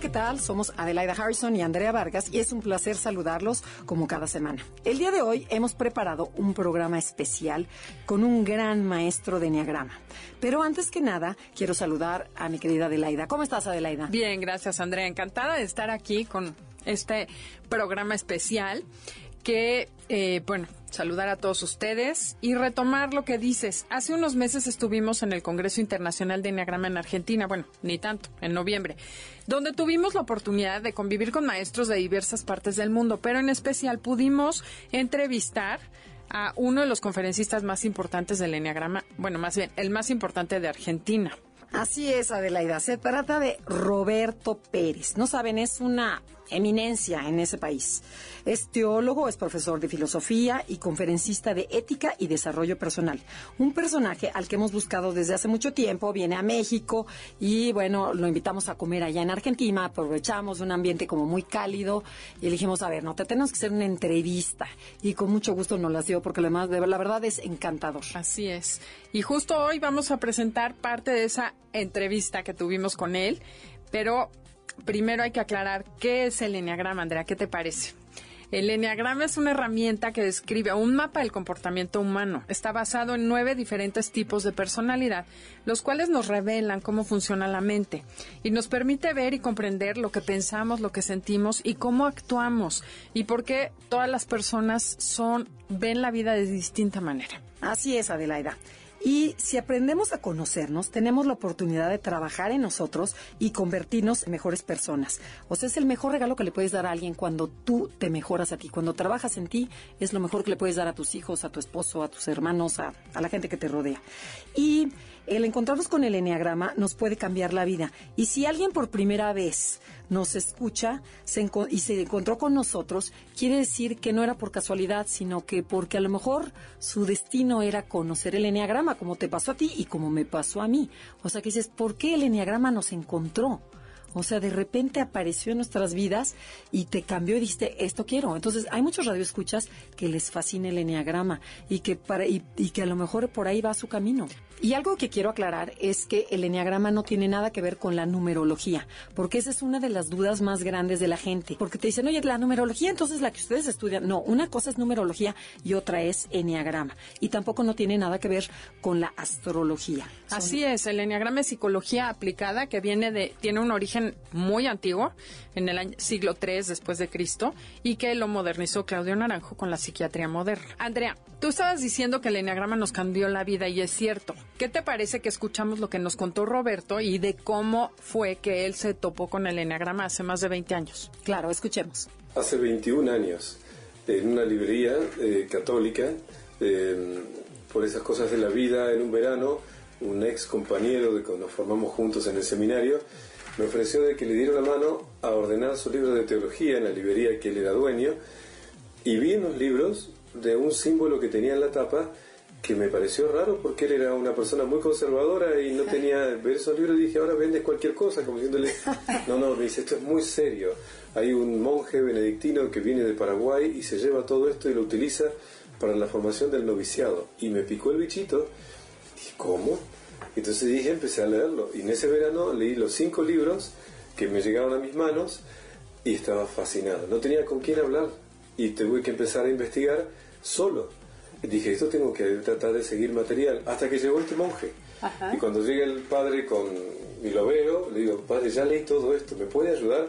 ¿Qué tal? Somos Adelaida Harrison y Andrea Vargas y es un placer saludarlos como cada semana. El día de hoy hemos preparado un programa especial con un gran maestro de Enneagrama. Pero antes que nada, quiero saludar a mi querida Adelaida. ¿Cómo estás, Adelaida? Bien, gracias, Andrea. Encantada de estar aquí con este programa especial que, eh, bueno, saludar a todos ustedes y retomar lo que dices. Hace unos meses estuvimos en el Congreso Internacional de Enneagrama en Argentina, bueno, ni tanto, en noviembre, donde tuvimos la oportunidad de convivir con maestros de diversas partes del mundo, pero en especial pudimos entrevistar a uno de los conferencistas más importantes del Enneagrama, bueno, más bien, el más importante de Argentina. Así es, Adelaida. Se trata de Roberto Pérez. No saben, es una eminencia en ese país. Es teólogo, es profesor de filosofía y conferencista de ética y desarrollo personal. Un personaje al que hemos buscado desde hace mucho tiempo, viene a México y bueno, lo invitamos a comer allá en Argentina, aprovechamos un ambiente como muy cálido y dijimos, a ver, no, te tenemos que hacer una entrevista y con mucho gusto nos la dio porque además la verdad es encantador. Así es. Y justo hoy vamos a presentar parte de esa entrevista que tuvimos con él, pero primero hay que aclarar qué es el Enneagrama, Andrea, ¿qué te parece? El Enneagrama es una herramienta que describe un mapa del comportamiento humano. Está basado en nueve diferentes tipos de personalidad, los cuales nos revelan cómo funciona la mente y nos permite ver y comprender lo que pensamos, lo que sentimos y cómo actuamos y por qué todas las personas son ven la vida de distinta manera. Así es, Adelaida. Y si aprendemos a conocernos, tenemos la oportunidad de trabajar en nosotros y convertirnos en mejores personas. O sea, es el mejor regalo que le puedes dar a alguien cuando tú te mejoras a ti. Cuando trabajas en ti, es lo mejor que le puedes dar a tus hijos, a tu esposo, a tus hermanos, a, la gente que te rodea. Y el encontrarnos con el enneagrama nos puede cambiar la vida. Y si alguien por primera vez nos escucha y se encontró con nosotros, quiere decir que no era por casualidad, sino que porque a lo mejor su destino era conocer el enneagrama, como te pasó a ti y como me pasó a mí. O sea, que dices, ¿por qué el enneagrama nos encontró? O sea, de repente apareció en nuestras vidas y te cambió y dijiste, esto quiero. Entonces, hay muchos radioescuchas que les fascina el enneagrama y que, para, y, que a lo mejor por ahí va su camino. Y algo que quiero aclarar es que el enneagrama no tiene nada que ver con la numerología, porque esa es una de las dudas más grandes de la gente. Porque te dicen, oye, la numerología, entonces la que ustedes estudian. No, una cosa es numerología y otra es enneagrama. Y tampoco no tiene nada que ver con la astrología. Así es, el enneagrama es psicología aplicada que viene de, tiene un origen muy antiguo, en el siglo III después de Cristo, y que lo modernizó Claudio Naranjo con la psiquiatría moderna. Andrea, tú estabas diciendo que el enneagrama nos cambió la vida y es cierto. ¿Qué te parece que escuchamos lo que nos contó Roberto y de cómo fue que él se topó con el enneagrama hace más de 20 años? Claro, escuchemos. Hace 21 años, en una librería eh, católica, eh, por esas cosas de la vida, en un verano, un ex compañero de cuando nos formamos juntos en el seminario, me ofreció de que le diera una mano a ordenar su libro de teología en la librería que él era dueño y vi en los libros de un símbolo que tenía en la tapa que me pareció raro porque él era una persona muy conservadora y no tenía ver esos libros y dije ahora vendes cualquier cosa como diciéndole. No no me dice esto es muy serio. Hay un monje benedictino que viene de Paraguay y se lleva todo esto y lo utiliza para la formación del noviciado y me picó el bichito. Dije ¿cómo? Entonces dije, empecé a leerlo. Y en ese verano leí los cinco libros que me llegaron a mis manos y estaba fascinado. No tenía con quién hablar y tuve que empezar a investigar solo. Y dije, esto tengo que tratar de seguir material. Hasta que llegó este monje. Y cuando llega el padre con y lo veo, le digo, padre, ya leí todo esto, ¿me puede ayudar?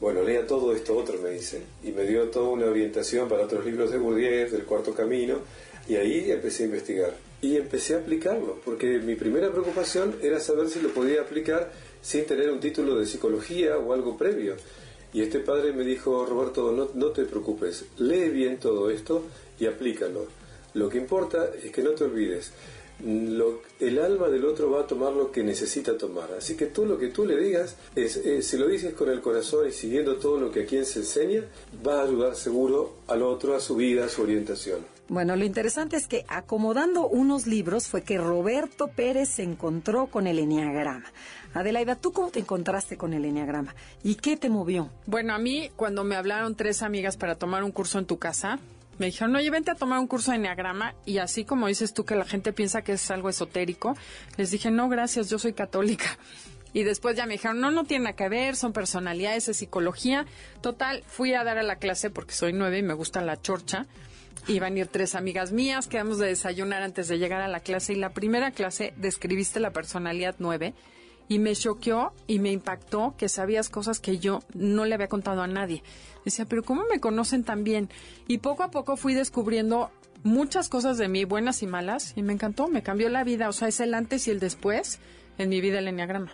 Bueno, lea todo esto otro, me dice. Y me dio toda una orientación para otros libros de Bourdieu, del Cuarto Camino. Y ahí empecé a investigar y empecé a aplicarlo, porque mi primera preocupación era saber si lo podía aplicar sin tener un título de psicología o algo previo. Y este padre me dijo, Roberto, no, no te preocupes, lee bien todo esto y aplícalo. Lo que importa es que no te olvides. lo, el alma del otro va a tomar lo que necesita tomar. Así que tú lo que tú le digas, es, eh, si lo dices con el corazón y siguiendo todo lo que a quien se enseña, va a ayudar seguro al otro, a su vida, a su orientación. Bueno, lo interesante es que acomodando unos libros fue que Roberto Pérez se encontró con el Enneagrama. Adelaida, ¿tú cómo te encontraste con el Enneagrama? ¿Y qué te movió? Bueno, a mí cuando me hablaron tres amigas para tomar un curso en tu casa, me dijeron, oye, vente a tomar un curso de Enneagrama y así como dices tú que la gente piensa que es algo esotérico, les dije, no, gracias, yo soy católica. Y después ya me dijeron, no, no tiene nada que ver, son personalidades, es psicología. Total, fui a dar a la clase porque soy nueve y me gusta la chorcha. Iban a ir tres amigas mías, quedamos de desayunar antes de llegar a la clase y la primera clase describiste la personalidad nueve y me choqueó y me impactó que sabías cosas que yo no le había contado a nadie. Decía, pero ¿cómo me conocen tan bien? Y poco a poco fui descubriendo muchas cosas de mí, buenas y malas, y me encantó, me cambió la vida. O sea, es el antes y el después en mi vida el enneagrama.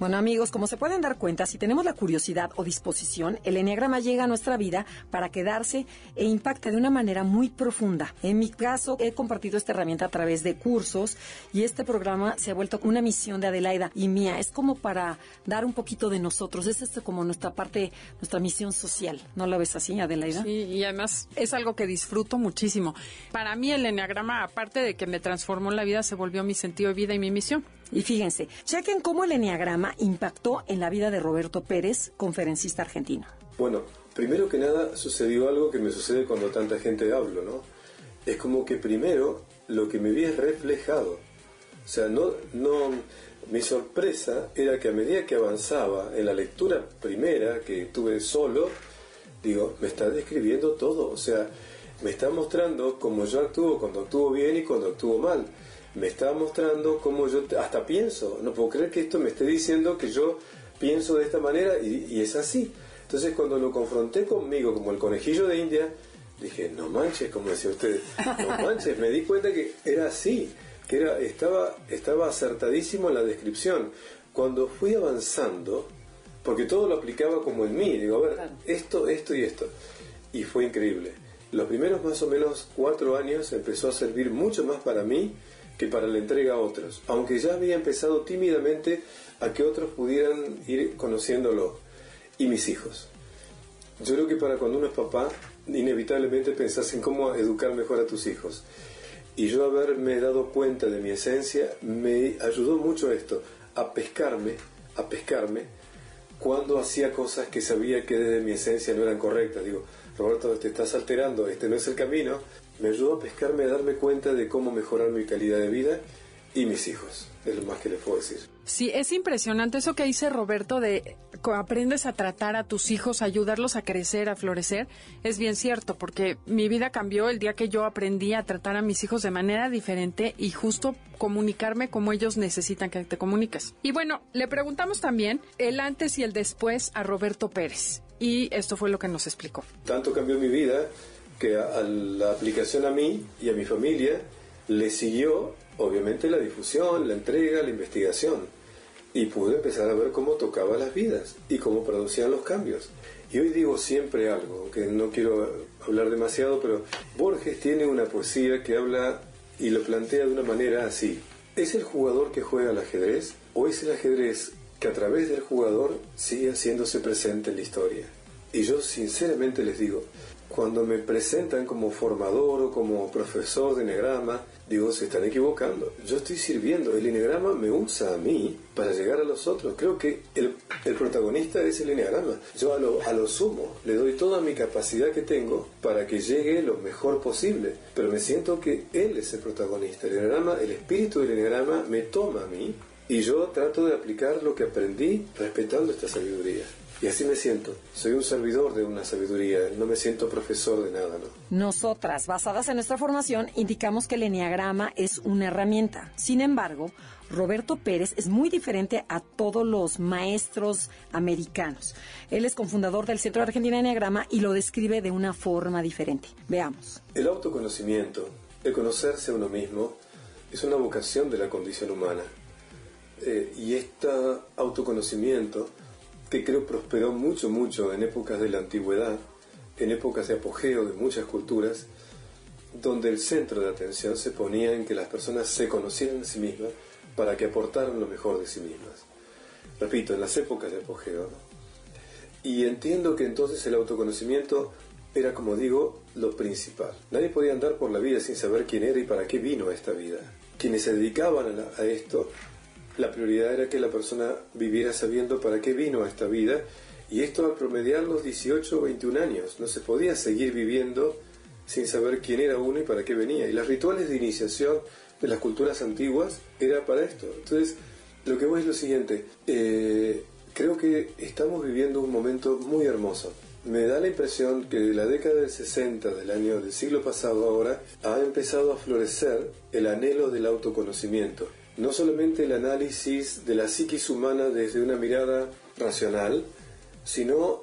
Bueno amigos, como se pueden dar cuenta, si tenemos la curiosidad o disposición, el enneagrama llega a nuestra vida para quedarse e impacta de una manera muy profunda. En mi caso, he compartido esta herramienta a través de cursos y este programa se ha vuelto una misión de Adelaida y mía. Es como para dar un poquito de nosotros. Es esto como nuestra parte, nuestra misión social. ¿No lo ves así, Adelaida? Sí, y además es algo que disfruto muchísimo. Para mí el enneagrama, aparte de que me transformó la vida, se volvió mi sentido de vida y mi misión. Y fíjense, chequen cómo el enneagrama impactó en la vida de Roberto Pérez, conferencista argentino. Bueno, primero que nada sucedió algo que me sucede cuando tanta gente hablo, ¿no? Es como que primero lo que me vi es reflejado. O sea, no, no, mi sorpresa era que a medida que avanzaba en la lectura primera que tuve solo, digo, me está describiendo todo. O sea, me está mostrando cómo yo actúo cuando actúo bien y cuando actúo mal me está mostrando cómo yo hasta pienso. No puedo creer que esto me esté diciendo que yo pienso de esta manera y, es así. Entonces cuando lo confronté conmigo como el conejillo de India, dije, no manches, como decía usted, no manches, me di cuenta que era así, que era, estaba, estaba acertadísimo en la descripción. Cuando fui avanzando, porque todo lo aplicaba como en mí, digo, a ver, esto, esto y esto. Y fue increíble. Los primeros más o menos cuatro años empezó a servir mucho más para mí que para la entrega a otros, aunque ya había empezado tímidamente a que otros pudieran ir conociéndolo. Y mis hijos. Yo creo que para cuando uno es papá, inevitablemente pensás en cómo educar mejor a tus hijos. Y yo haberme dado cuenta de mi esencia me ayudó mucho esto, a pescarme, a pescarme, cuando hacía cosas que sabía que desde mi esencia no eran correctas. Digo, Roberto, te estás alterando, este no es el camino, me ayudó a pescarme, a darme cuenta de cómo mejorar mi calidad de vida y mis hijos. Es lo más que les puedo decir. Sí, es impresionante eso que dice Roberto de aprendes a tratar a tus hijos, ayudarlos a crecer, a florecer. Es bien cierto, porque mi vida cambió el día que yo aprendí a tratar a mis hijos de manera diferente y justo comunicarme como ellos necesitan que te comuniques. Y bueno, le preguntamos también el antes y el después a Roberto Pérez. Y esto fue lo que nos explicó. Tanto cambió mi vida que a la aplicación a mí y a mi familia le siguió obviamente la difusión, la entrega, la investigación. Y pude empezar a ver cómo tocaba las vidas y cómo producían los cambios. Y hoy digo siempre algo, aunque no quiero hablar demasiado, pero Borges tiene una poesía que habla y lo plantea de una manera así. ¿Es el jugador que juega al ajedrez o es el ajedrez que a través del jugador sigue haciéndose presente en la historia? Y yo sinceramente les digo, cuando me presentan como formador o como profesor de enegrama, digo, se están equivocando. Yo estoy sirviendo, el enegrama me usa a mí para llegar a los otros. Creo que el, protagonista es el enegrama. Yo a lo, sumo le doy toda mi capacidad que tengo para que llegue lo mejor posible, pero me siento que él es el protagonista. El enegrama, el espíritu del enegrama me toma a mí y yo trato de aplicar lo que aprendí respetando esta sabiduría. Y así me siento. Soy un servidor de una sabiduría, no me siento profesor de nada, ¿no? Nosotras, basadas en nuestra formación, indicamos que el enneagrama es una herramienta. Sin embargo, Roberto Pérez es muy diferente a todos los maestros americanos. Él es cofundador del Centro Argentina de Enneagrama y lo describe de una forma diferente. Veamos. El autoconocimiento, el conocerse a uno mismo, es una vocación de la condición humana. Eh, y este autoconocimiento que creo prosperó mucho, mucho en épocas de la antigüedad, en épocas de apogeo de muchas culturas, donde el centro de atención se ponía en que las personas se conocieran a sí mismas para que aportaran lo mejor de sí mismas. Repito, en las épocas de apogeo. Y entiendo que entonces el autoconocimiento era, como digo, lo principal. Nadie podía andar por la vida sin saber quién era y para qué vino a esta vida. Quienes se dedicaban a, a esto, la prioridad era que la persona viviera sabiendo para qué vino a esta vida y esto al promediar los 18 o 21 años. No se podía seguir viviendo sin saber quién era uno y para qué venía. Y los rituales de iniciación de las culturas antiguas era para esto. Entonces, lo que voy es lo siguiente. Eh, creo que estamos viviendo un momento muy hermoso. Me da la impresión que de la década del 60 del año del siglo pasado ahora ha empezado a florecer el anhelo del autoconocimiento. No solamente el análisis de la psiquis humana desde una mirada racional, sino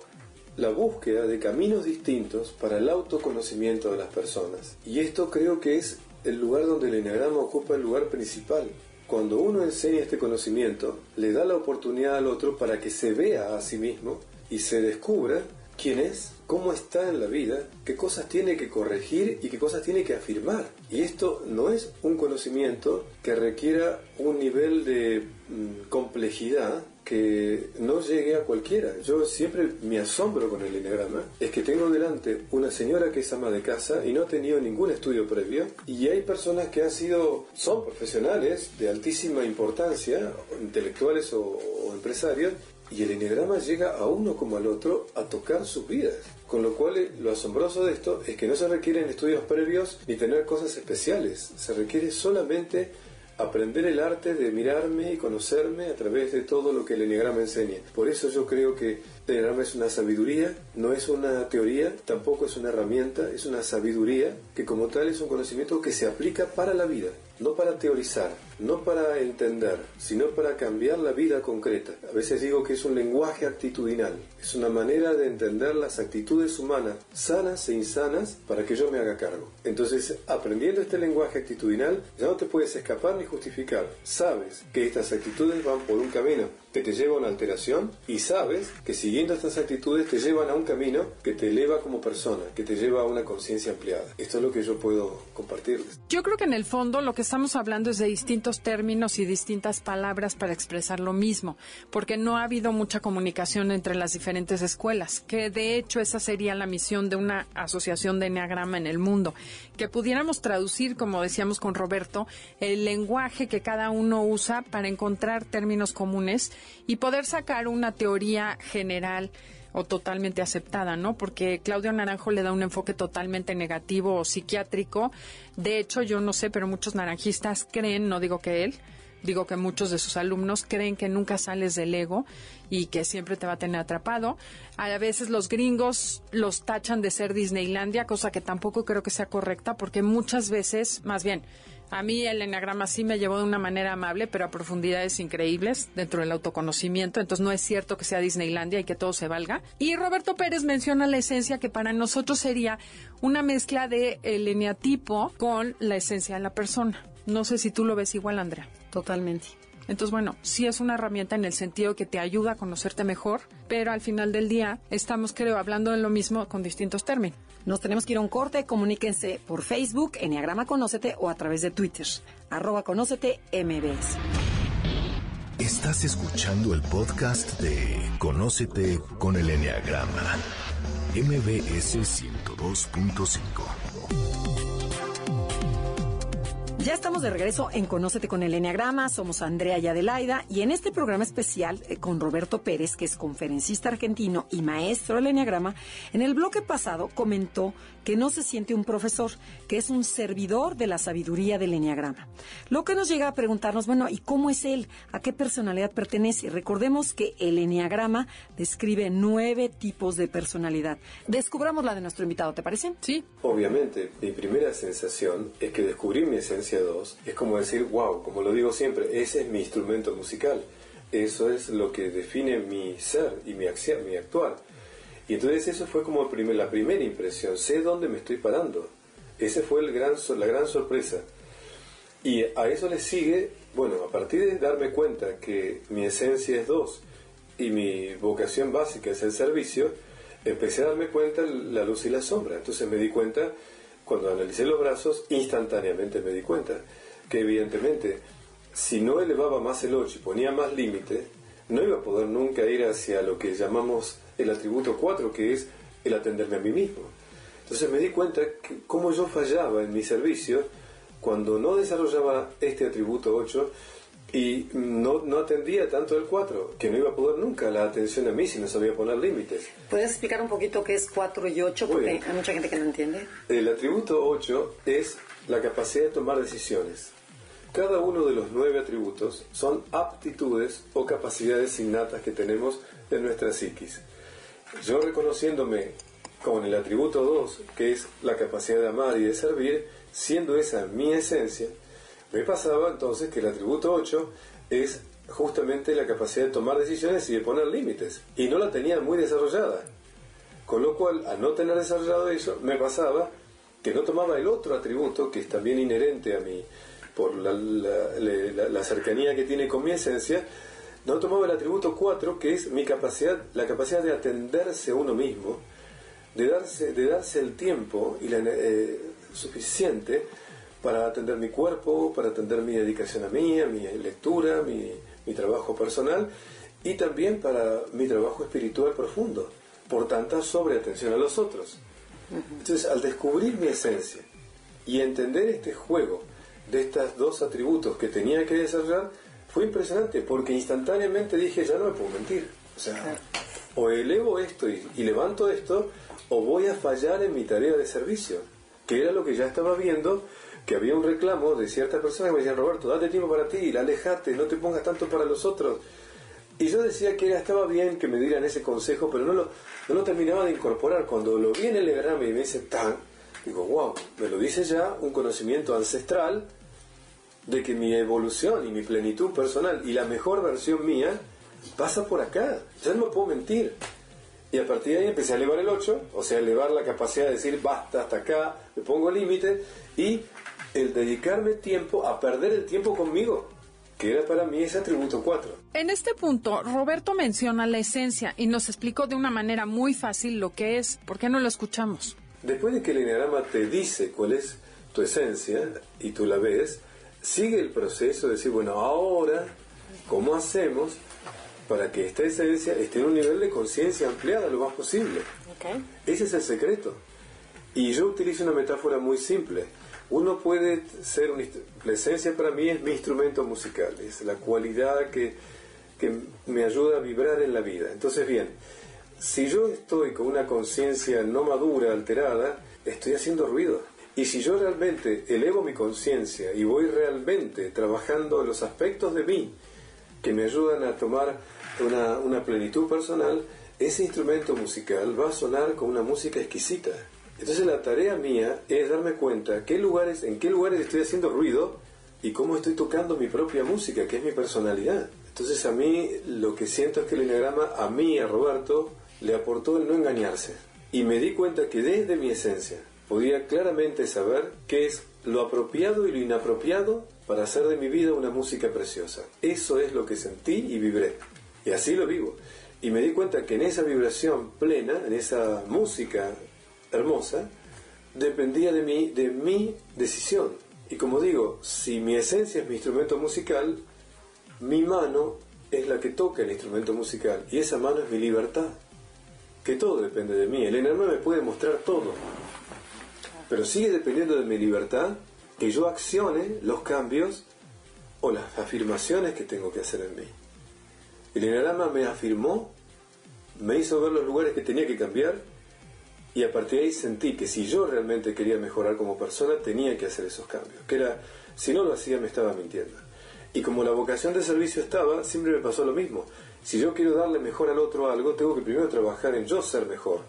la búsqueda de caminos distintos para el autoconocimiento de las personas. Y esto creo que es el lugar donde el enneagrama ocupa el lugar principal. Cuando uno enseña este conocimiento, le da la oportunidad al otro para que se vea a sí mismo y se descubra quién es, cómo está en la vida, qué cosas tiene que corregir y qué cosas tiene que afirmar. Y esto no es un conocimiento que requiera un nivel de mm, complejidad que no llegue a cualquiera. Yo siempre me asombro con el enneagrama, es que tengo delante una señora que es ama de casa y no ha tenido ningún estudio previo, y hay personas que han sido, son profesionales de altísima importancia, intelectuales o, o empresarios, y el enneagrama llega a uno como al otro a tocar sus vidas. Con lo cual, lo asombroso de esto es que no se requieren estudios previos ni tener cosas especiales. Se requiere solamente aprender el arte de mirarme y conocerme a través de todo lo que el enneagrama enseña. Por eso yo creo que el es una sabiduría, no es una teoría, tampoco es una herramienta, es una sabiduría que como tal es un conocimiento que se aplica para la vida, no para teorizar, no para entender, sino para cambiar la vida concreta. A veces digo que es un lenguaje actitudinal, es una manera de entender las actitudes humanas, sanas e insanas, para que yo me haga cargo. Entonces, aprendiendo este lenguaje actitudinal, ya no te puedes escapar ni justificar. Sabes que estas actitudes van por un camino que te lleva a una alteración y sabes que siguiendo estas actitudes te llevan a un camino que te eleva como persona, que te lleva a una conciencia ampliada. Esto es lo que yo puedo compartirles. Yo creo que en el fondo lo que estamos hablando es de distintos términos y distintas palabras para expresar lo mismo, porque no ha habido mucha comunicación entre las diferentes escuelas, que de hecho esa sería la misión de una asociación de Enneagrama en el mundo, que pudiéramos traducir, como decíamos con Roberto, el lenguaje que cada uno usa para encontrar términos comunes y poder sacar una teoría general o totalmente aceptada, ¿no? Porque Claudio Naranjo le da un enfoque totalmente negativo o psiquiátrico. De hecho, yo no sé, pero muchos naranjistas creen, no digo que él, digo que muchos de sus alumnos creen que nunca sales del ego y que siempre te va a tener atrapado. A veces los gringos los tachan de ser Disneylandia, cosa que tampoco creo que sea correcta porque muchas veces, más bien, a mí el enagrama sí me llevó de una manera amable, pero a profundidades increíbles dentro del autoconocimiento. Entonces no es cierto que sea Disneylandia y que todo se valga. Y Roberto Pérez menciona la esencia que para nosotros sería una mezcla de el eneatipo con la esencia de la persona. No sé si tú lo ves igual, Andrea. Totalmente. Entonces, bueno, sí es una herramienta en el sentido que te ayuda a conocerte mejor, pero al final del día estamos, creo, hablando de lo mismo con distintos términos. Nos tenemos que ir a un corte, comuníquense por Facebook, Enneagrama Conócete o a través de Twitter, arroba Conócete MBS. Estás escuchando el podcast de Conócete con el Enneagrama, MBS 102.5. Ya estamos de regreso en Conócete con el Enneagrama. Somos Andrea y Adelaida. Y en este programa especial eh, con Roberto Pérez, que es conferencista argentino y maestro del Enneagrama, en el bloque pasado comentó que no se siente un profesor, que es un servidor de la sabiduría del Enneagrama. Lo que nos llega a preguntarnos, bueno, ¿y cómo es él? ¿A qué personalidad pertenece? Recordemos que el Enneagrama describe nueve tipos de personalidad. Descubramos la de nuestro invitado, ¿te parece? Sí. Obviamente, mi primera sensación es que descubrir mi esencia 2 es como decir, wow, como lo digo siempre, ese es mi instrumento musical. Eso es lo que define mi ser y mi, mi actuar. Y entonces eso fue como la primera impresión, sé dónde me estoy parando. Esa fue el gran, la gran sorpresa. Y a eso le sigue, bueno, a partir de darme cuenta que mi esencia es dos y mi vocación básica es el servicio, empecé a darme cuenta la luz y la sombra. Entonces me di cuenta cuando analicé los brazos, instantáneamente me di cuenta que evidentemente si no elevaba más el 8 y ponía más límite, no iba a poder nunca ir hacia lo que llamamos el atributo 4, que es el atenderme a mí mismo. Entonces me di cuenta que cómo yo fallaba en mi servicio cuando no desarrollaba este atributo 8 y no, no atendía tanto el 4, que no iba a poder nunca la atención a mí si no sabía poner límites. ¿Puedes explicar un poquito qué es 4 y 8? Porque hay mucha gente que no entiende. El atributo 8 es la capacidad de tomar decisiones. Cada uno de los nueve atributos son aptitudes o capacidades innatas que tenemos en nuestra psiquis. Yo reconociéndome con el atributo 2, que es la capacidad de amar y de servir, siendo esa mi esencia, me pasaba entonces que el atributo 8 es justamente la capacidad de tomar decisiones y de poner límites. Y no la tenía muy desarrollada. Con lo cual, al no tener desarrollado eso, me pasaba que no tomaba el otro atributo, que es también inherente a mí, por la, la cercanía que tiene con mi esencia, no tomaba el atributo 4, que es mi capacidad, la capacidad de atenderse a uno mismo, de darse, de darse el tiempo y la, eh, suficiente para atender mi cuerpo, para atender mi dedicación a mí, a mi lectura, mi, mi trabajo personal y también para mi trabajo espiritual profundo, por tanta sobreatención a los otros. Entonces, al descubrir mi esencia y entender este juego de estos dos atributos que tenía que desarrollar, fue impresionante porque instantáneamente dije, ya no me puedo mentir. O sea, o elevo esto y, levanto esto, o voy a fallar en mi tarea de servicio, que era lo que ya estaba viendo, que había un reclamo de ciertas personas que me decían, Roberto, date tiempo para ti, alejate, no te pongas tanto para los otros. Y yo decía que era, estaba bien que me dieran ese consejo, pero no lo, no lo terminaba de incorporar. Cuando lo vi en el y me dice, tan, digo, wow, me lo dice ya un conocimiento ancestral de que mi evolución y mi plenitud personal y la mejor versión mía pasa por acá. Ya no me puedo mentir. Y a partir de ahí empecé a elevar el 8, o sea, elevar la capacidad de decir basta hasta acá, me pongo límite y el dedicarme tiempo a perder el tiempo conmigo, que era para mí ese atributo 4. En este punto, Roberto menciona la esencia y nos explicó de una manera muy fácil lo que es. ¿Por qué no lo escuchamos? Después de que el enneagrama te dice cuál es tu esencia y tú la ves, sigue el proceso de decir, bueno, ahora, ¿cómo hacemos para que esta esencia esté en un nivel de conciencia ampliada lo más posible? Ese es el secreto. Y yo utilizo una metáfora muy simple. Uno puede ser un, la esencia para mí es mi instrumento musical, es la cualidad que, que me ayuda a vibrar en la vida. Entonces, bien, si yo estoy con una conciencia no madura, alterada, estoy haciendo ruido y si yo realmente elevo mi conciencia y voy realmente trabajando los aspectos de mí que me ayudan a tomar una, plenitud personal, ese instrumento musical va a sonar con una música exquisita. Entonces la tarea mía es darme cuenta qué lugares, en qué lugares estoy haciendo ruido y cómo estoy tocando mi propia música, que es mi personalidad. Entonces a mí lo que siento es que el enneagrama a mí, a Roberto, le aportó el no engañarse. Y me di cuenta que desde mi esencia, podía claramente saber qué es lo apropiado y lo inapropiado para hacer de mi vida una música preciosa. Eso es lo que sentí y vibré. Y así lo vivo. Y me di cuenta que en esa vibración plena, en esa música hermosa, dependía de mí, de mi decisión. Y como digo, si mi esencia es mi instrumento musical, mi mano es la que toca el instrumento musical y esa mano es mi libertad. Que todo depende de mí. El enema me puede mostrar todo, pero sigue dependiendo de mi libertad que yo accione los cambios o las afirmaciones que tengo que hacer en mí. El enneagrama me afirmó, me hizo ver los lugares que tenía que cambiar y a partir de ahí sentí que si yo realmente quería mejorar como persona tenía que hacer esos cambios, que era, si no lo hacía me estaba mintiendo. Y como la vocación de servicio estaba, siempre me pasó lo mismo. Si yo quiero darle mejor al otro algo, tengo que primero trabajar en yo ser mejor.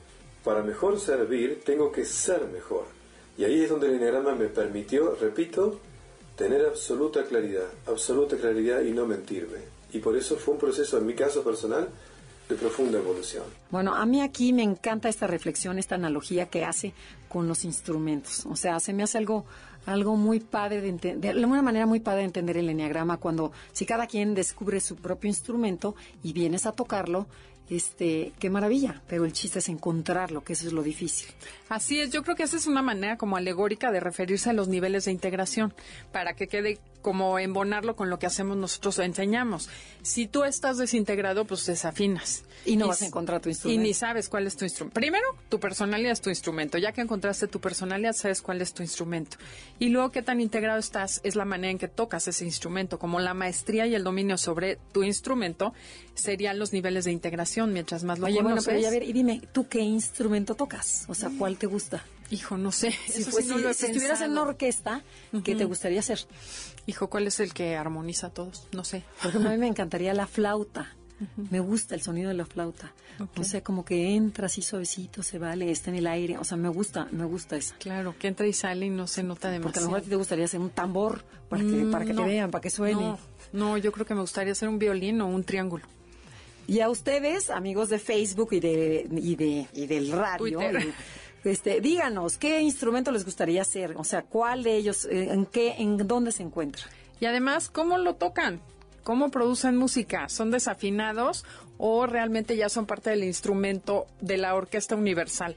Para mejor servir, tengo que ser mejor. Y ahí es donde el enneagrama me permitió, repito, tener absoluta claridad, absoluta claridad y no mentirme. Y por eso fue un proceso, en mi caso personal, de profunda evolución. Bueno, a mí aquí me encanta esta reflexión, esta analogía que hace con los instrumentos. O sea, se me hace algo algo muy padre de entender, de una manera muy padre de entender el enneagrama cuando si cada quien descubre su propio instrumento y vienes a tocarlo, este, qué maravilla, pero el chiste es encontrarlo, que eso es lo difícil. Así es, yo creo que esa es una manera como alegórica de referirse a los niveles de integración, para que quede como embonarlo con lo que hacemos nosotros enseñamos. Si tú estás desintegrado, pues desafinas. Y no vas a encontrar tu instrumento. Y ni sabes cuál es tu instrumento. Primero, tu personalidad es tu instrumento. Ya que encontraste tu personalidad, sabes cuál es tu instrumento. Y luego, qué tan integrado estás, es la manera en que tocas ese instrumento. Como la maestría y el dominio sobre tu instrumento serían los niveles de integración, mientras más lo Oye, conoces. bueno, pero ya ver, y dime, ¿tú qué instrumento tocas? O sea, ¿cuál te gusta? Hijo, no sé. Si, sí no si- estuvieras en una orquesta, ¿qué te gustaría hacer? Hijo, ¿cuál es el que armoniza a todos? No sé. Por ejemplo, a mí me encantaría la flauta. Me gusta el sonido de la flauta. O sea, como que entra así suavecito, se vale, está en el aire. O sea, me gusta, me gusta esa. Claro, que entra y sale y no se nota demasiado. Porque a lo mejor a ti te gustaría hacer un tambor para que, Mm, para que no. te vean, para que suene. No, no, yo creo que me gustaría hacer un violín o un triángulo. Y a ustedes, amigos de Facebook y de y de y del radio, y- este, díganos qué instrumento les gustaría hacer, o sea, cuál de ellos, eh, en qué, en dónde se encuentra. Y además, ¿cómo lo tocan? ¿Cómo producen música? ¿Son desafinados o realmente ya son parte del instrumento de la orquesta universal?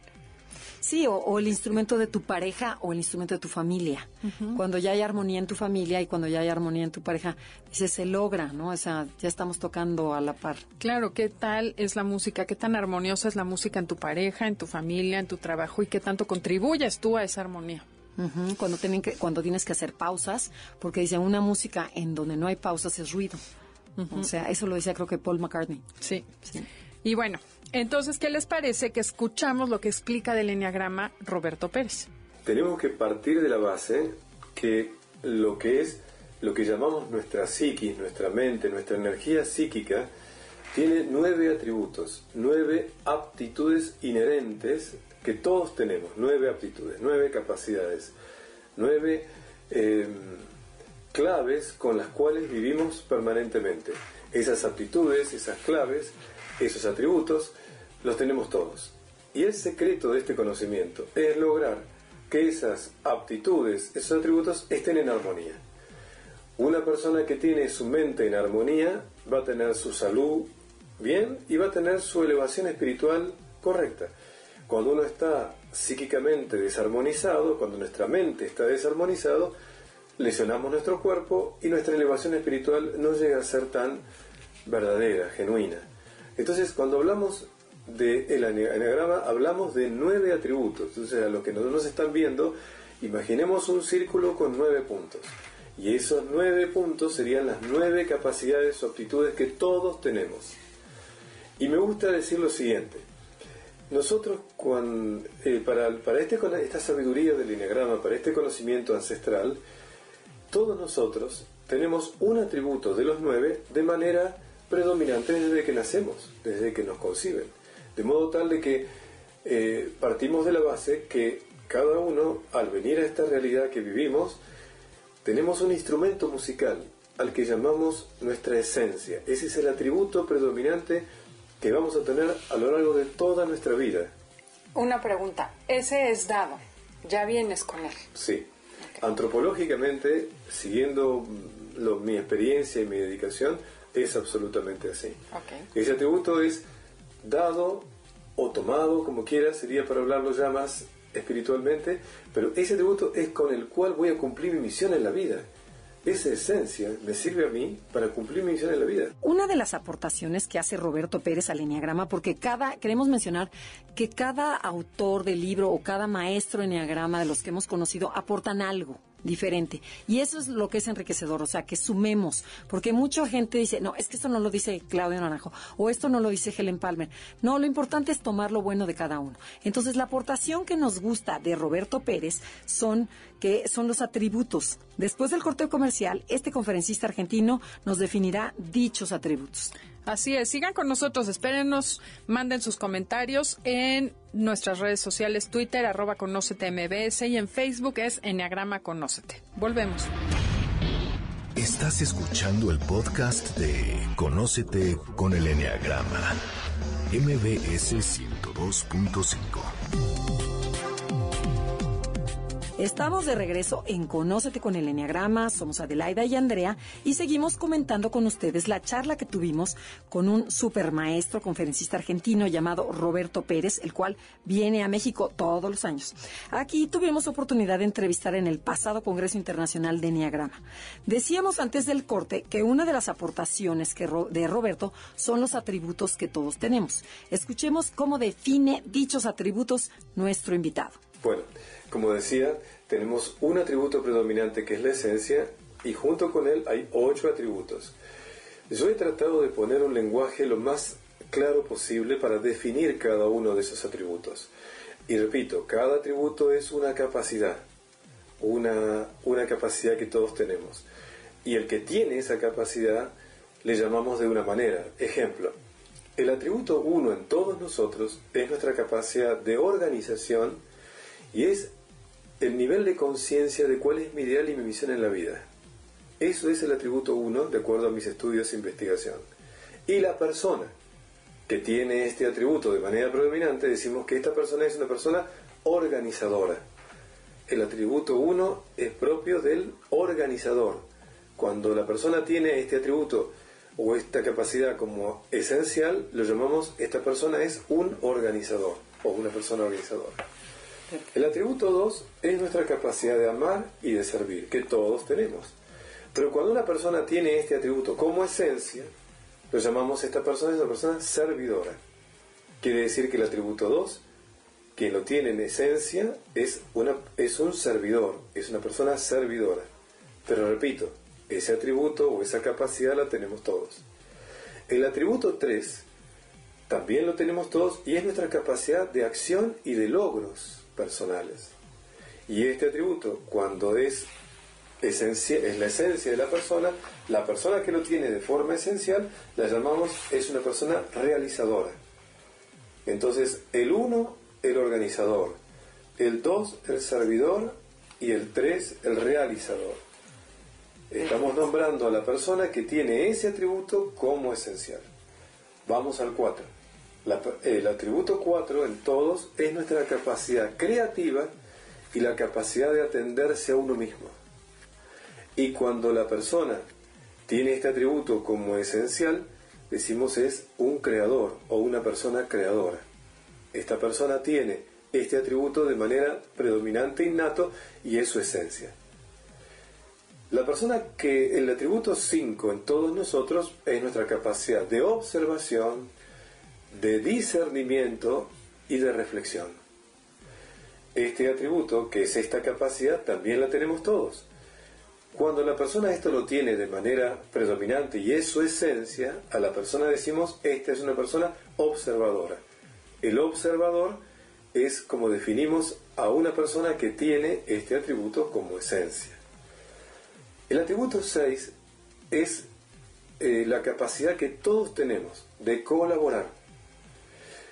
Sí, o, o el instrumento de tu pareja o el instrumento de tu familia. Cuando ya hay armonía en tu familia y cuando ya hay armonía en tu pareja, dices, se logra, ¿no? O sea, ya estamos tocando a la par. Claro, ¿qué tal es la música? ¿Qué tan armoniosa es la música en tu pareja, en tu familia, en tu trabajo y qué tanto contribuyes tú a esa armonía? Cuando, tienen que, cuando tienes que hacer pausas, porque dice, una música en donde no hay pausas es ruido. O sea, eso lo decía creo que Paul McCartney. Sí. Sí. Y bueno, entonces, ¿qué les parece que escuchamos lo que explica del enneagrama Roberto Pérez? Tenemos que partir de la base que lo que es lo que llamamos nuestra psiquis, nuestra mente, nuestra energía psíquica, tiene nueve atributos, nueve aptitudes inherentes que todos tenemos, nueve aptitudes, nueve capacidades, nueve eh, claves con las cuales vivimos permanentemente. Esas aptitudes, esas claves, esos atributos, los tenemos todos. Y el secreto de este conocimiento es lograr que esas aptitudes, esos atributos estén en armonía. Una persona que tiene su mente en armonía va a tener su salud bien y va a tener su elevación espiritual correcta. Cuando uno está psíquicamente desarmonizado, cuando nuestra mente está desarmonizado, lesionamos nuestro cuerpo y nuestra elevación espiritual no llega a ser tan verdadera, genuina. Entonces, cuando hablamos del anagrama, hablamos de nueve atributos. Entonces, a lo que no nos están viendo, imaginemos un círculo con nueve puntos. Y esos nueve puntos serían las nueve capacidades o aptitudes que todos tenemos. Y me gusta decir lo siguiente. Nosotros, cuando, eh, para, para este, esta sabiduría del enneagrama, para este conocimiento ancestral, todos nosotros tenemos un atributo de los nueve de manera predominante desde que nacemos, desde que nos conciben. De modo tal de que eh, partimos de la base que cada uno, al venir a esta realidad que vivimos, tenemos un instrumento musical al que llamamos nuestra esencia. Ese es el atributo predominante que vamos a tener a lo largo de toda nuestra vida. Una pregunta, ese es dado, ya vienes con él. Sí. Antropológicamente, siguiendo lo- mi experiencia y mi dedicación, es absolutamente así. Ese atributo es dado o tomado, como quiera, sería para hablarlo ya más espiritualmente, pero ese atributo es con el cual voy a cumplir mi misión en la vida. Esa esencia me sirve a mí para cumplir mi misión en la vida. Una de las aportaciones que hace Roberto Pérez al Enneagrama, porque cada, queremos mencionar que cada autor del libro o cada maestro Enneagrama de los que hemos conocido aportan algo diferente. Y eso es lo que es enriquecedor, o sea, que sumemos, porque mucha gente dice, no, es que esto no lo dice Claudio Naranjo, o esto no lo dice Helen Palmer. No, lo importante es tomar lo bueno de cada uno. Entonces, la aportación que nos gusta de Roberto Pérez son que son los atributos. Después del corte comercial, este conferencista argentino nos definirá dichos atributos. Así es, sigan con nosotros, espérenos, manden sus comentarios en nuestras redes sociales, Twitter, arroba conócete y en Facebook es Enneagrama Conócete. Volvemos. Estás escuchando el podcast de Conócete con el Enneagrama. MBS 102.5. Estamos de regreso en Conócete con el Enneagrama, somos Adelaida y Andrea y seguimos comentando con ustedes la charla que tuvimos con un supermaestro conferencista argentino llamado Roberto Pérez, el cual viene a México todos los años. Aquí tuvimos oportunidad de entrevistar en el pasado Congreso Internacional de Enneagrama. Decíamos antes del corte que una de las aportaciones que de Roberto son los atributos que todos tenemos. Escuchemos cómo define dichos atributos nuestro invitado. Bueno, como decía, tenemos un atributo predominante que es la esencia y junto con él hay ocho atributos. Yo he tratado de poner un lenguaje lo más claro posible para definir cada uno de esos atributos. Y repito, cada atributo es una capacidad, una, una capacidad que todos tenemos. Y el que tiene esa capacidad le llamamos de una manera. Ejemplo, el atributo uno en todos nosotros es nuestra capacidad de organización y es el nivel de conciencia de cuál es mi ideal y mi misión en la vida. Eso es el atributo 1 de acuerdo a mis estudios e investigación. Y la persona que tiene este atributo de manera predominante, decimos que esta persona es una persona organizadora. El atributo 1 es propio del organizador. Cuando la persona tiene este atributo o esta capacidad como esencial, lo llamamos, esta persona es un organizador o una persona organizadora. El atributo 2 es nuestra capacidad de amar y de servir, que todos tenemos. Pero cuando una persona tiene este atributo como esencia, lo llamamos esta persona es una persona servidora. Quiere decir que el atributo 2, que lo tiene en esencia, es, una, es un servidor, es una persona servidora. Pero repito, ese atributo o esa capacidad la tenemos todos. El atributo 3 también lo tenemos todos y es nuestra capacidad de acción y de logros personales. Y este atributo, cuando es, esencia, es la esencia de la persona, la persona que lo tiene de forma esencial, la llamamos, es una persona realizadora. Entonces, el uno, el organizador, el dos, el servidor y el tres, el realizador. Estamos nombrando a la persona que tiene ese atributo como esencial. Vamos al 4 el atributo 4 en todos es nuestra capacidad creativa y la capacidad de atenderse a uno mismo. Y cuando la persona tiene este atributo como esencial, decimos es un creador o una persona creadora. Esta persona tiene este atributo de manera predominante innato y es su esencia. La persona que el atributo 5 en todos nosotros es nuestra capacidad de observación, de discernimiento y de reflexión. Este atributo, que es esta capacidad, también la tenemos todos. Cuando la persona esto lo tiene de manera predominante y es su esencia, a la persona decimos, esta es una persona observadora. El observador es como definimos a una persona que tiene este atributo como esencia. El atributo 6 es eh, la capacidad que todos tenemos de colaborar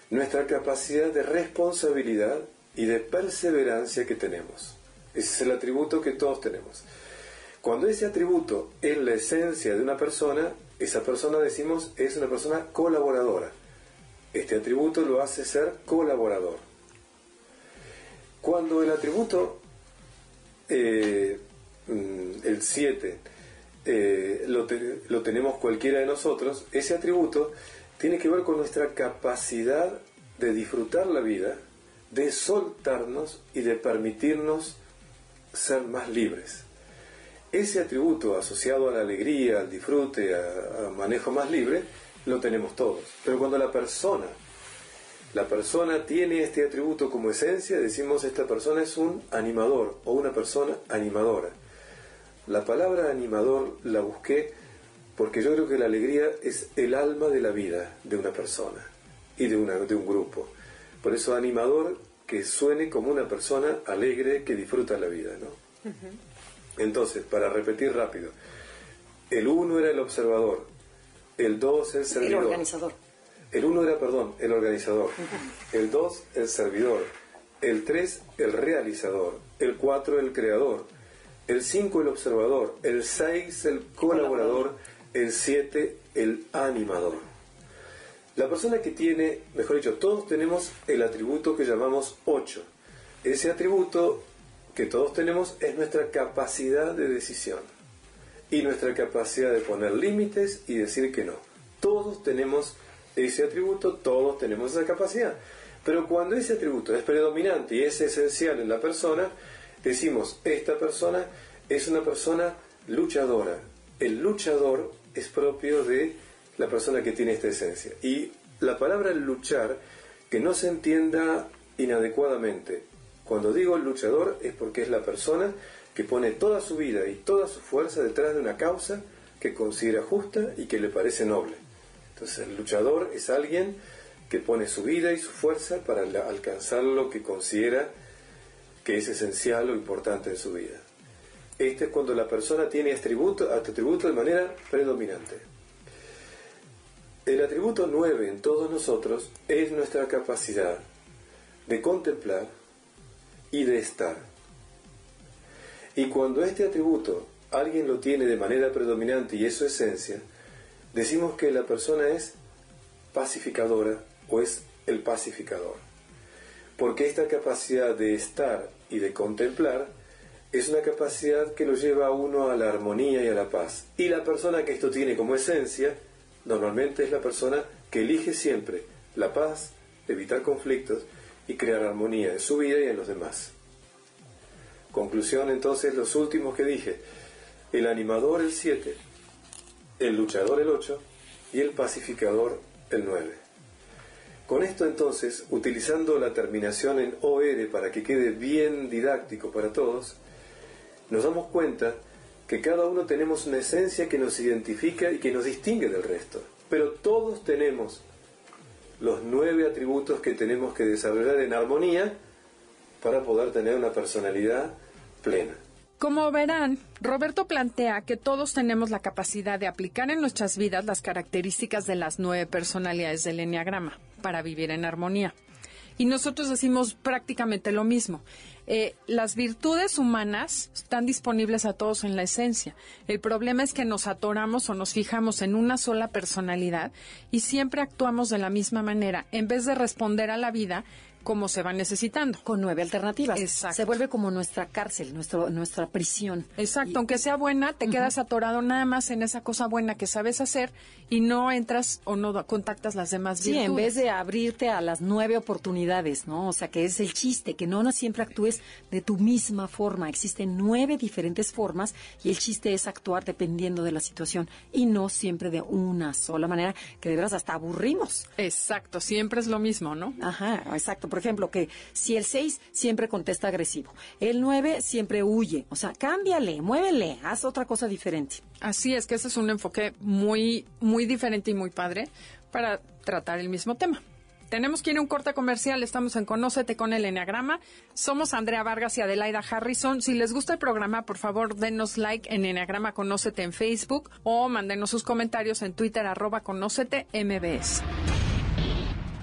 nuestra capacidad de responsabilidad y de perseverancia que tenemos. Ese es el atributo que todos tenemos. Cuando ese atributo es la esencia de una persona, esa persona decimos es una persona colaboradora. Este atributo lo hace ser colaborador. Cuando el atributo, eh, mm, el 7, eh, lo, lo tenemos cualquiera de nosotros, ese atributo tiene que ver con nuestra capacidad de disfrutar la vida, de soltarnos y de permitirnos ser más libres. Ese atributo asociado a la alegría, al disfrute, a, manejo más libre, lo tenemos todos. Pero cuando la persona, la persona tiene este atributo como esencia, decimos esta persona es un animador o una persona animadora. La palabra animador la busqué porque yo creo que la alegría es el alma de la vida de una persona y de, una, de un grupo. Por eso animador que suene como una persona alegre que disfruta la vida, ¿no? Entonces, para repetir rápido, el uno era el observador, el dos el servidor. El organizador. El uno era, perdón, el organizador, el dos el servidor, el tres el realizador, el cuatro el creador, el cinco el observador, el seis el colaborador el 7, el animador. La persona que tiene, mejor dicho, todos tenemos el atributo que llamamos 8. Ese atributo que todos tenemos es nuestra capacidad de decisión y nuestra capacidad de poner límites y decir que no. Todos tenemos ese atributo, todos tenemos esa capacidad. Pero cuando ese atributo es predominante y es esencial en la persona, decimos, esta persona es una persona luchadora. El luchador es propio de la persona que tiene esta esencia. Y la palabra luchar, que no se entienda inadecuadamente. Cuando digo luchador es porque es la persona que pone toda su vida y toda su fuerza detrás de una causa que considera justa y que le parece noble. Entonces el luchador es alguien que pone su vida y su fuerza para alcanzar lo que considera que es esencial o importante en su vida. Este es cuando la persona tiene atributo, atributo de manera predominante. El atributo 9 en todos nosotros es nuestra capacidad de contemplar y de estar. Y cuando este atributo alguien lo tiene de manera predominante y es su esencia, decimos que la persona es pacificadora o es el pacificador. Porque esta capacidad de estar y de contemplar es una capacidad que lo lleva a uno a la armonía y a la paz. Y la persona que esto tiene como esencia, normalmente es la persona que elige siempre la paz, evitar conflictos y crear armonía en su vida y en los demás. Conclusión entonces, los últimos que dije. El animador el 7, el luchador el 8 y el pacificador el 9. Con esto entonces, utilizando la terminación en OR para que quede bien didáctico para todos, nos damos cuenta que cada uno tenemos una esencia que nos identifica y que nos distingue del resto. Pero todos tenemos los nueve atributos que tenemos que desarrollar en armonía para poder tener una personalidad plena. Como verán, Roberto plantea que todos tenemos la capacidad de aplicar en nuestras vidas las características de las nueve personalidades del Enneagrama para vivir en armonía. Y nosotros decimos prácticamente lo mismo. Eh, las virtudes humanas están disponibles a todos en la esencia. El problema es que nos atoramos o nos fijamos en una sola personalidad y siempre actuamos de la misma manera en vez de responder a la vida como se va necesitando. Con nueve alternativas. Exacto. Se vuelve como nuestra cárcel, nuestro, nuestra prisión. Exacto, aunque sea buena, te quedas atorado nada más en esa cosa buena que sabes hacer y no entras o no contactas las demás Sí, en vez de abrirte a las nueve oportunidades, ¿no? O sea, que es el chiste, que no, no siempre actúes de tu misma forma. Existen nueve diferentes formas y el chiste es actuar dependiendo de la situación y no siempre de una sola manera, que de veras hasta aburrimos. Exacto, siempre es lo mismo, ¿no? Ajá, exacto. Por ejemplo, que si el 6 siempre contesta agresivo, el 9 siempre huye. O sea, cámbiale, muévele, haz otra cosa diferente. Así es que ese es un enfoque muy, muy diferente y muy padre para tratar el mismo tema. Tenemos que ir a un corte comercial. Estamos en Conócete con el Enneagrama. Somos Andrea Vargas y Adelaida Harrison. Si les gusta el programa, por favor, denos like en Enneagrama Conócete en Facebook o mándenos sus comentarios en Twitter, arroba Conócete MBS.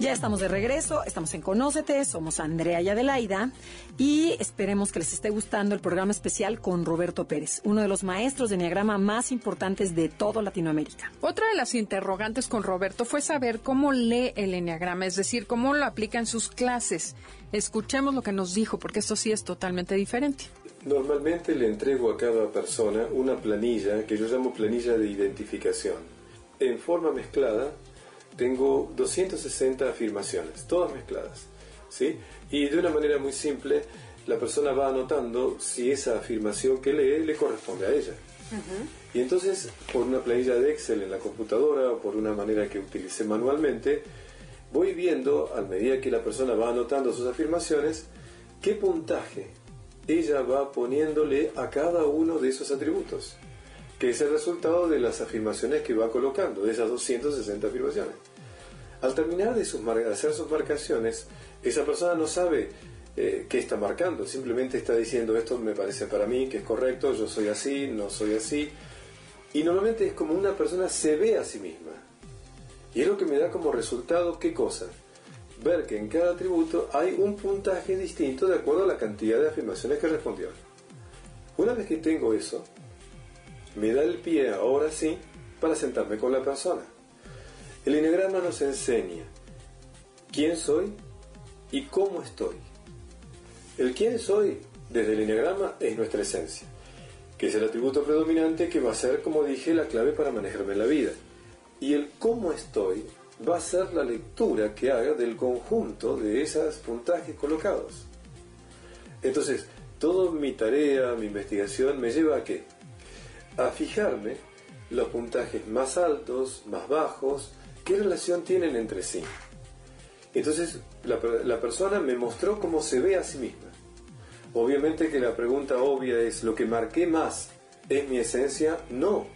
Ya estamos de regreso, estamos en Conócete, somos Andrea y Adelaida y esperemos que les esté gustando el programa especial con Roberto Pérez, uno de los maestros de Enneagrama más importantes de toda Latinoamérica. Otra de las interrogantes con Roberto fue saber cómo lee el Enneagrama, es decir, cómo lo aplica en sus clases. Escuchemos lo que nos dijo, porque esto sí es totalmente diferente. Normalmente le entrego a cada persona una planilla que yo llamo planilla de identificación. En forma mezclada tengo 260 afirmaciones, todas mezcladas. ¿sí? Y de una manera muy simple, la persona va anotando si esa afirmación que lee le corresponde a ella. Y entonces, por una planilla de Excel en la computadora o por una manera que utilicé manualmente, voy viendo, a medida que la persona va anotando sus afirmaciones, qué puntaje ella va poniéndole a cada uno de esos atributos, que es el resultado de las afirmaciones que va colocando, de esas 260 afirmaciones. Al terminar de, sus hacer sus marcaciones, esa persona no sabe eh, qué está marcando, simplemente está diciendo esto me parece para mí que es correcto, yo soy así, no soy así. Y normalmente es como una persona se ve a sí misma. Y es lo que me da como resultado qué cosa? Ver que en cada atributo hay un puntaje distinto de acuerdo a la cantidad de afirmaciones que respondió. Una vez que tengo eso, me da el pie ahora sí para sentarme con la persona. El enneagrama nos enseña quién soy y cómo estoy. El quién soy desde el enneagrama es nuestra esencia, que es el atributo predominante que va a ser, como dije, la clave para manejarme la vida. Y el cómo estoy va a ser la lectura que haga del conjunto de esos puntajes colocados. Entonces, toda mi tarea, mi investigación me lleva a qué? A fijarme los puntajes más altos, más bajos, qué relación tienen entre sí. Entonces, la, la persona me mostró cómo se ve a sí misma. Obviamente que la pregunta obvia es, ¿lo que marqué más es mi esencia? No.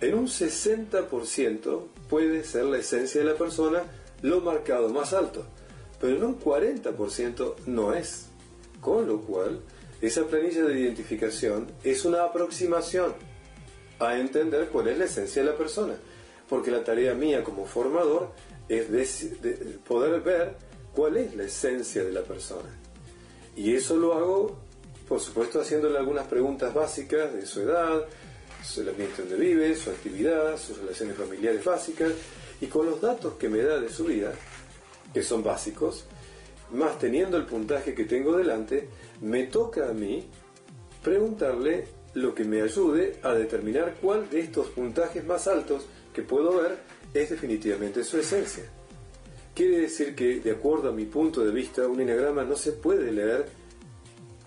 En un 60% puede ser la esencia de la persona lo marcado más alto, pero en un 40% no es. Con lo cual, esa planilla de identificación es una aproximación a entender cuál es la esencia de la persona, porque la tarea mía como formador es poder ver cuál es la esencia de la persona. Y eso lo hago, por supuesto, haciéndole algunas preguntas básicas de su edad, el ambiente donde vive, su actividad, sus relaciones familiares básicas, y con los datos que me da de su vida, que son básicos, más teniendo el puntaje que tengo delante, me toca a mí preguntarle lo que me ayude a determinar cuál de estos puntajes más altos que puedo ver es definitivamente su esencia. Quiere decir que, de acuerdo a mi punto de vista, un enagrama no se puede leer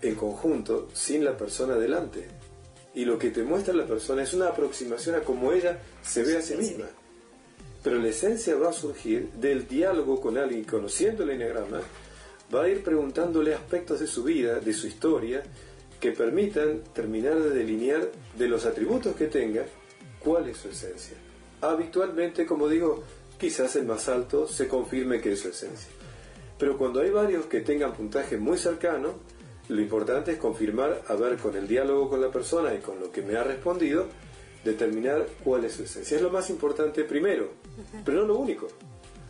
en conjunto sin la persona delante. Y lo que te muestra la persona es una aproximación a cómo ella se ve a sí misma. Pero la esencia va a surgir del diálogo con alguien conociendo el enagrama, va a ir preguntándole aspectos de su vida, de su historia, que permitan terminar de delinear de los atributos que tenga cuál es su esencia. Habitualmente, como digo, quizás el más alto se confirme que es su esencia. Pero cuando hay varios que tengan puntaje muy cercano, lo importante es confirmar, a ver, con el diálogo con la persona y con lo que me ha respondido, determinar cuál es su esencia. Es lo más importante primero, pero no lo único.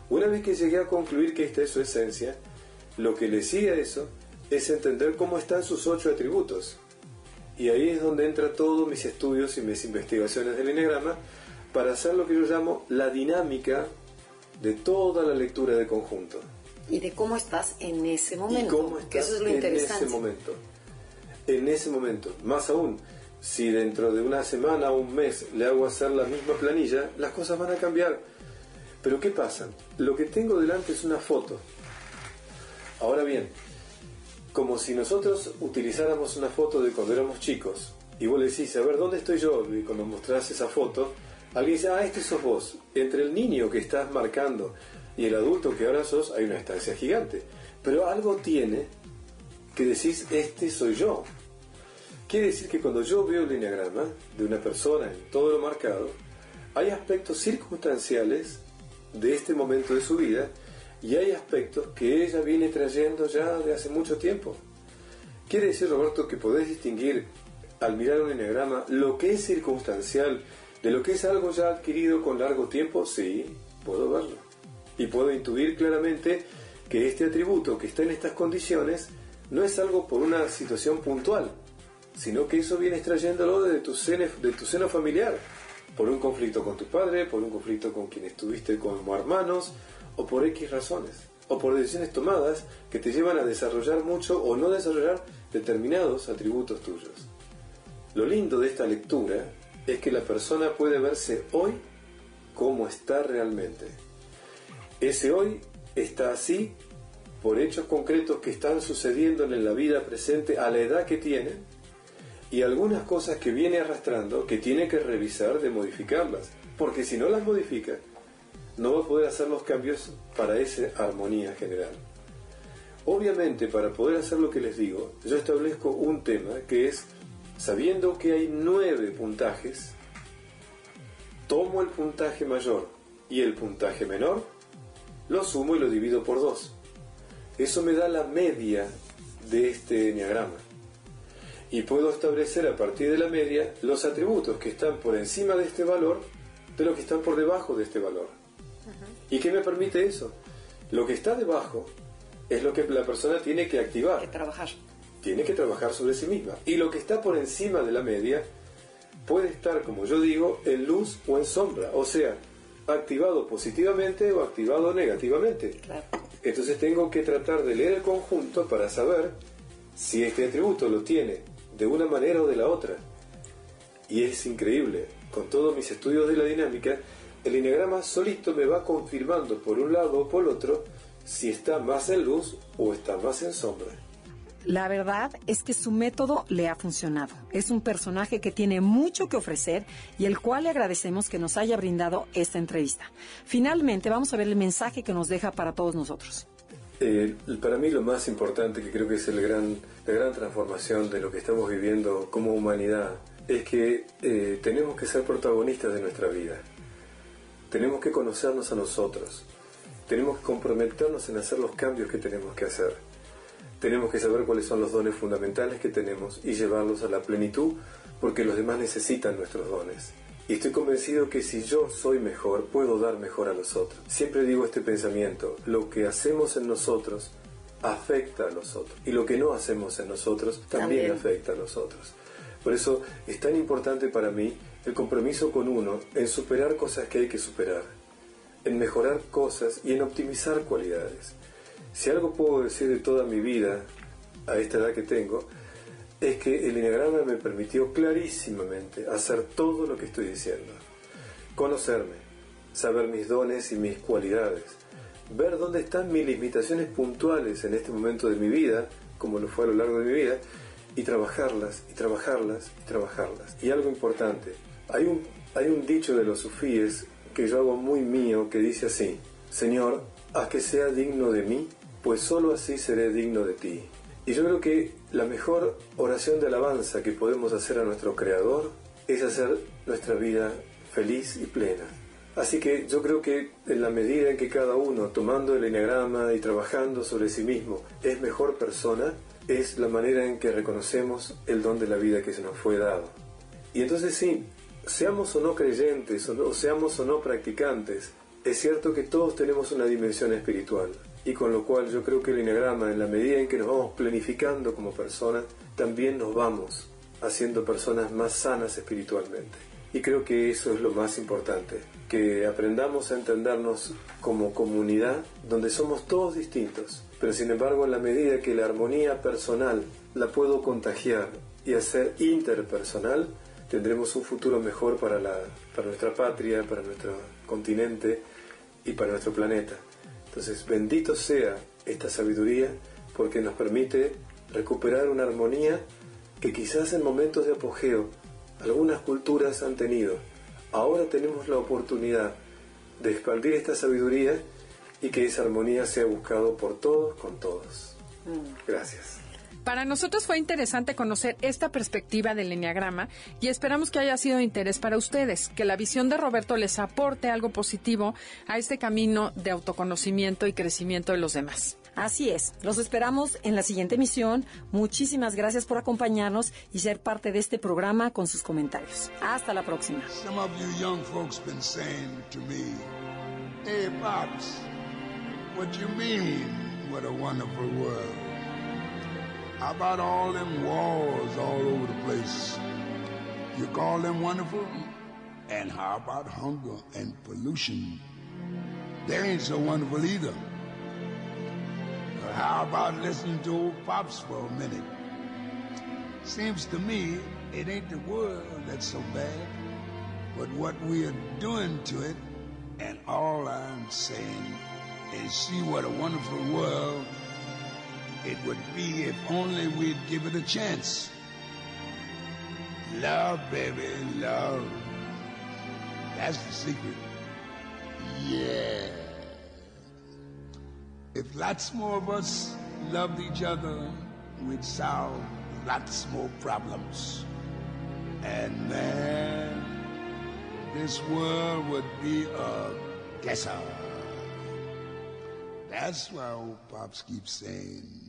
Una vez que llegué a concluir que esta es su esencia, lo que le sigue a eso es entender cómo están sus ocho atributos. Y ahí es donde entra todos mis estudios y mis investigaciones del Enneagrama para hacer lo que yo llamo la dinámica de toda la lectura de conjunto. Y de cómo estás en ese momento. cómo estás eso es lo en interesante. ese momento. En ese momento. Más aún, si dentro de una semana o un mes le hago hacer la misma planilla, las cosas van a cambiar. Pero ¿qué pasa? Lo que tengo delante es una foto. Ahora bien, como si nosotros utilizáramos una foto de cuando éramos chicos, y vos le decís, a ver, ¿dónde estoy yo? Y cuando mostrás esa foto, alguien dice, ah, este sos vos. Entre el niño que estás marcando y el adulto que ahora sos, hay una distancia gigante. Pero algo tiene que decís, este soy yo. Quiere decir que cuando yo veo el enneagrama de una persona en todo lo marcado, hay aspectos circunstanciales de este momento de su vida y hay aspectos que ella viene trayendo ya de hace mucho tiempo. Quiere decir, Roberto, que podés distinguir al mirar un enneagrama lo que es circunstancial de lo que es algo ya adquirido con largo tiempo. Sí, puedo verlo. Y puedo intuir claramente que este atributo que está en estas condiciones no es algo por una situación puntual, sino que eso viene extrayéndolo de tu seno, de tu seno familiar, por un conflicto con tu padre, por un conflicto con quien estuviste como hermanos, o por X razones, o por decisiones tomadas que te llevan a desarrollar mucho o no desarrollar determinados atributos tuyos. Lo lindo de esta lectura es que la persona puede verse hoy como está realmente. Ese hoy está así por hechos concretos que están sucediendo en la vida presente a la edad que tiene y algunas cosas que viene arrastrando que tiene que revisar de modificarlas, porque si no las modifica, no va a poder hacer los cambios para esa armonía general. Obviamente, para poder hacer lo que les digo, yo establezco un tema que es, sabiendo que hay nueve puntajes, tomo el puntaje mayor y el puntaje menor, lo sumo y lo divido por dos. Eso me da la media de este enneagrama. Y puedo establecer a partir de la media los atributos que están por encima de este valor de los que están por debajo de este valor. ¿Y qué me permite eso? Lo que está debajo es lo que la persona tiene que activar. Que trabajar. Tiene que trabajar sobre sí misma. Y lo que está por encima de la media puede estar, como yo digo, en luz o en sombra, o sea, activado positivamente o activado negativamente. Entonces tengo que tratar de leer el conjunto para saber si este atributo lo tiene de una manera o de la otra. Y es increíble, con todos mis estudios de la dinámica, el enneagrama solito me va confirmando por un lado o por otro si está más en luz o está más en sombra. La verdad es que su método le ha funcionado. Es un personaje que tiene mucho que ofrecer y el cual le agradecemos que nos haya brindado esta entrevista. Finalmente, vamos a ver el mensaje que nos deja para todos nosotros. Eh, para mí lo más importante, que creo que es el gran, la gran transformación de lo que estamos viviendo como humanidad, es que eh, tenemos que ser protagonistas de nuestra vida. Tenemos que conocernos a nosotros. Tenemos que comprometernos en hacer los cambios que tenemos que hacer. Tenemos que saber cuáles son los dones fundamentales que tenemos y llevarlos a la plenitud porque los demás necesitan nuestros dones. Y estoy convencido que si yo soy mejor, puedo dar mejor a los otros. Siempre digo este pensamiento, lo que hacemos en nosotros afecta a los otros. Y lo que no hacemos en nosotros también, afecta a los otros. Por eso es tan importante para mí el compromiso con uno en superar cosas que hay que superar, en mejorar cosas y en optimizar cualidades. Si algo puedo decir de toda mi vida, a esta edad que tengo, es que el enneagrama me permitió clarísimamente hacer todo lo que estoy diciendo. Conocerme, saber mis dones y mis cualidades, ver dónde están mis limitaciones puntuales en este momento de mi vida, como lo fue a lo largo de mi vida, y trabajarlas, y trabajarlas, y trabajarlas. Y algo importante, hay un, hay un dicho de los sufíes que yo hago muy mío que dice así, Señor, haz que sea digno de mí, pues sólo así seré digno de ti. Y yo creo que la mejor oración de alabanza que podemos hacer a nuestro Creador es hacer nuestra vida feliz y plena. Así que yo creo que en la medida en que cada uno, tomando el enneagrama y trabajando sobre sí mismo, es mejor persona, es la manera en que reconocemos el don de la vida que se nos fue dado. Y entonces sí, seamos o no creyentes, o, seamos o no practicantes, es cierto que todos tenemos una dimensión espiritual y con lo cual yo creo que el enagrama, en la medida en que nos vamos planificando como personas, también nos vamos haciendo personas más sanas espiritualmente. Y creo que eso es lo más importante, que aprendamos a entendernos como comunidad donde somos todos distintos, pero sin embargo en la medida que la armonía personal la puedo contagiar y hacer interpersonal, tendremos un futuro mejor para, la, para nuestra patria, para nuestro continente y para nuestro planeta. Entonces, bendito sea esta sabiduría porque nos permite recuperar una armonía que quizás en momentos de apogeo algunas culturas han tenido. Ahora tenemos la oportunidad de expandir esta sabiduría y que esa armonía sea buscado por todos con todos. Mm. Gracias. Para nosotros fue interesante conocer esta perspectiva del enneagrama y esperamos que haya sido de interés para ustedes, que la visión de Roberto les aporte algo positivo a este camino de autoconocimiento y crecimiento de los demás. Así es, los esperamos en la siguiente emisión. Muchísimas gracias por acompañarnos y ser parte de este programa con sus comentarios. Hasta la próxima. How about all them wars all over the place? You call them wonderful? And how about hunger and pollution? They ain't so wonderful either. But how about listening to old Pops for a minute? Seems to me it ain't the world that's so bad, but what we are doing to it. And all I'm saying is see what a wonderful world it would be if only we'd give it a chance. Love, baby, love. That's the secret. Yeah. If lots more of us loved each other, we'd solve lots more problems. And man, this world would be a guesser. That's why old Pops keeps saying,